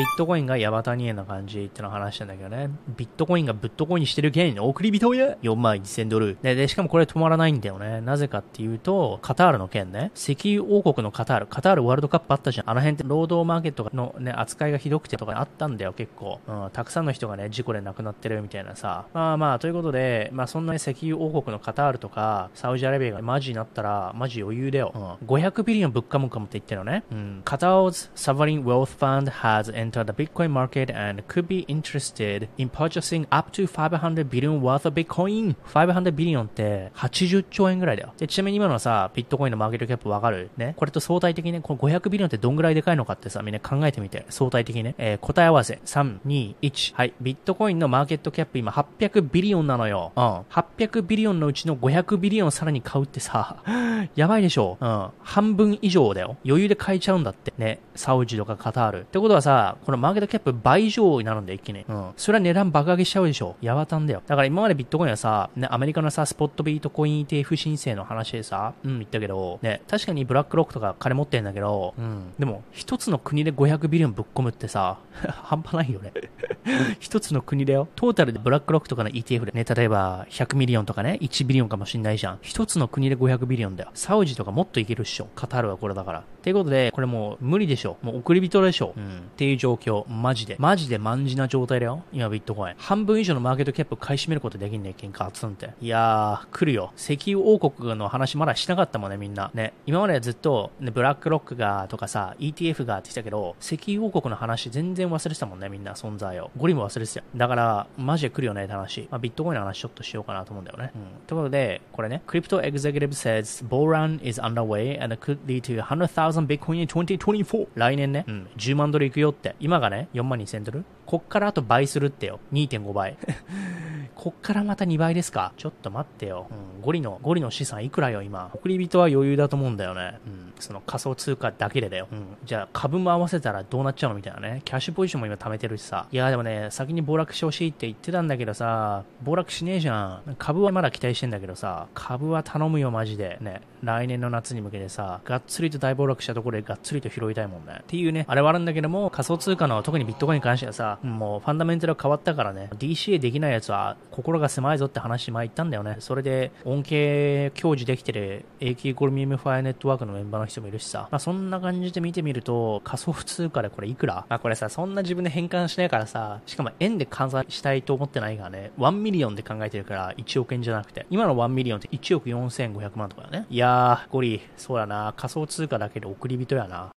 ビットコインがヤバタニ円な感じっての話したんだけどね。ビットコインがブットコインにしてる件、送り人や !4 万1000ドル。で、で、しかもこれ止まらないんだよね。なぜかっていうと、カタールの件ね。石油王国のカタール。カタールワールドカップあったじゃん。あの辺って労働マーケットのね、扱いがひどくてとかあったんだよ、結構。うん、たくさんの人がね、事故で亡くなってるみたいなさ。まあまあ、ということで、まあそんな、ね、石油王国のカタールとか、サウジアラビアがマジになったら、マジ余裕だよ。うん、500ビリオンぶっかむかもって言ってるのね。うん。カタール Sovereign Wealth Fund has enter the Bitcoin market and could be interested in purchasing up to500 billion worth of Bitcoin. 500 billion って80兆円ぐらいだよ。で、ちなみに今のさ、ビットコインの market cap わかる？ね。これと相対的にね、この500 billion ってどんぐらいでかいのかってさ、みんな考えてみて。相対的にね。えー、答え合わせ。3、2、1。はい。ビットコインの market cap 今800 billion なのよ。うん。800 billion のうちの500 billion さらに買うってさ、やばいでしょ。うん。半分以上だよ。余裕で買えちゃうんだって。ね。サウジとかカタール。ってことはさ、この market cap 倍以上になるんだよ、一気に。うん。それは値段爆上げしちゃうでしょ。やばたんだよ。だから今までビットコインはさ、ね、アメリカのさ、スポットビートコイン ETF 申請の話でさ、うん、言ったけど、ね、確かにブラックロックとか金持ってんだけど、うん。でも、一つの国で500 billion ぶっ込むってさ、半端ないよね。一つの国だよ。トータルでブラックロックとかの ETF でね、例えば100 million とかね、1 billion かもしんないじゃん。一つの国で500 billion だよ。サウジとかもっといけるっしょ。カタールはこれだから。っていうことで、これもう無理でしょ。もう億り人でしょ。うん。っていう状況。マジで。マジで万事な状態だよ。今ビットコイン。半分以上のマーケットキャップ買い占めることできんね、喧嘩ガツンって。いやー、来るよ。石油王国の話まだしなかったもんね、みんな。ね。今までずっと、ね、ブラックロックがとかさ、ETF がってきたけど、石油王国の話全然忘れてたもんね、みんな存在を。ゴリも忘れてたよ。だから、マジで来るよねって話。まあ、ビットコインの話ちょっとしようかなと思うんだよね。うん。ということで、これね、Crypto Executive says bull run is underway and could lead to 100,000 Bitcoin in 2024. 来年ね、うん、10万ドルいくよって。今がね、4万2000ドル？こっからあと倍するってよ。2.5倍。こっからまた2倍ですか？ちょっと待ってよ。うん、ゴリの、ゴリの資産いくらよ、今。送り人は余裕だと思うんだよね。うん、その仮想通貨だけでだよ。うん、じゃあ株も合わせたらどうなっちゃうのみたいなね。キャッシュポジションも今貯めてるしさ。いやでもね、先に暴落してほしいって言ってたんだけどさ、暴落しねえじゃん。株はまだ期待してんだけどさ、株は頼むよ、マジで。ね。来年の夏に向けてさ、がっつりと大暴落したところでがっつりと拾いたいもんね。っていうね、あれはあるんだけども、仮想通貨の特にビットコインに関してはさ、もうファンダメンタル変わったからね、DCA できないやつは心が狭いぞって話前言ったんだよね。それで恩恵享受できてる AK ゴルミウムファイネットワークのメンバーの人もいるしさ、まあそんな感じで見てみると、仮想通貨でこれいくら？まあこれさ、そんな自分で変換しないからさ、しかも円で換算したいと思ってないからね、1 million で考えてるから1億円じゃなくて、今の1 million って1億4500万とかだね。いやー、ゴリ、そうやな、仮想通貨だけで億り人やな。